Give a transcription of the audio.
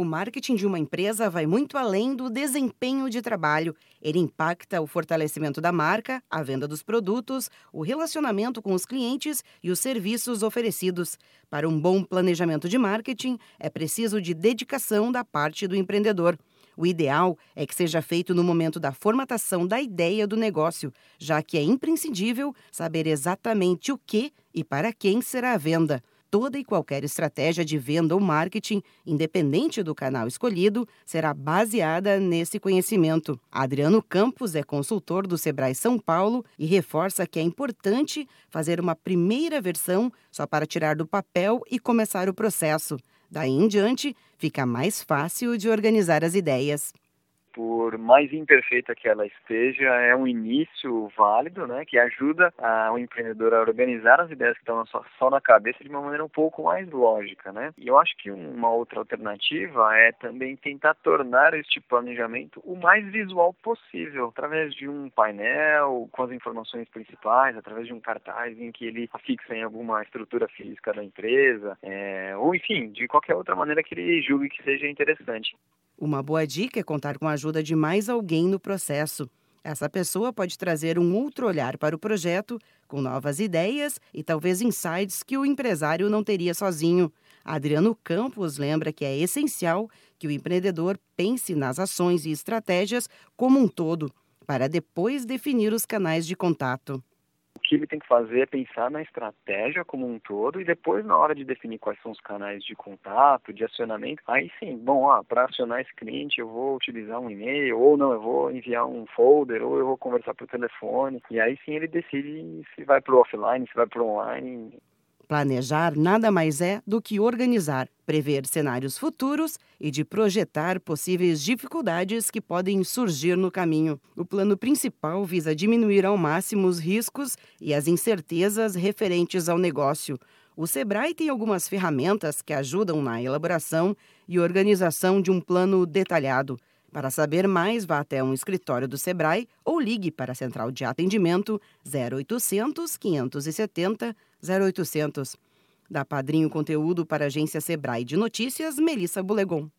O marketing de uma empresa vai muito além do desempenho de trabalho. Ele impacta o fortalecimento da marca, a venda dos produtos, o relacionamento com os clientes e os serviços oferecidos. Para um bom planejamento de marketing, é preciso de dedicação da parte do empreendedor. O ideal é que seja feito no momento da formatação da ideia do negócio, já que é imprescindível saber exatamente o que e para quem será a venda toda e qualquer estratégia de venda ou marketing, independente do canal escolhido, será baseada nesse conhecimento. Adriano Campos é consultor do Sebrae São Paulo e reforça que é importante fazer uma primeira versão só para tirar do papel e começar o processo. Daí em diante, fica mais fácil de organizar as ideias por mais imperfeita que ela esteja, é um início válido, né, que ajuda a, o empreendedor a organizar as ideias que estão só, só na cabeça de uma maneira um pouco mais lógica, né. E eu acho que uma outra alternativa é também tentar tornar este planejamento o mais visual possível, através de um painel com as informações principais, através de um cartaz em que ele afixa em alguma estrutura física da empresa, é, ou enfim, de qualquer outra maneira que ele julgue que seja interessante. Uma boa dica é contar com a ajuda de mais alguém no processo. Essa pessoa pode trazer um outro olhar para o projeto, com novas ideias e talvez insights que o empresário não teria sozinho. Adriano Campos lembra que é essencial que o empreendedor pense nas ações e estratégias como um todo, para depois definir os canais de contato que ele tem que fazer é pensar na estratégia como um todo e depois, na hora de definir quais são os canais de contato, de acionamento, aí sim, bom, para acionar esse cliente eu vou utilizar um e-mail, ou não, eu vou enviar um folder, ou eu vou conversar por telefone, e aí sim ele decide se vai para o offline, se vai para o online. Planejar nada mais é do que organizar, prever cenários futuros e de projetar possíveis dificuldades que podem surgir no caminho. O plano principal visa diminuir ao máximo os riscos e as incertezas referentes ao negócio. O Sebrae tem algumas ferramentas que ajudam na elaboração e organização de um plano detalhado. Para saber mais, vá até um escritório do Sebrae ou ligue para a central de atendimento 0800 570 0800. Da Padrinho Conteúdo para a agência Sebrae de Notícias, Melissa Bulegon.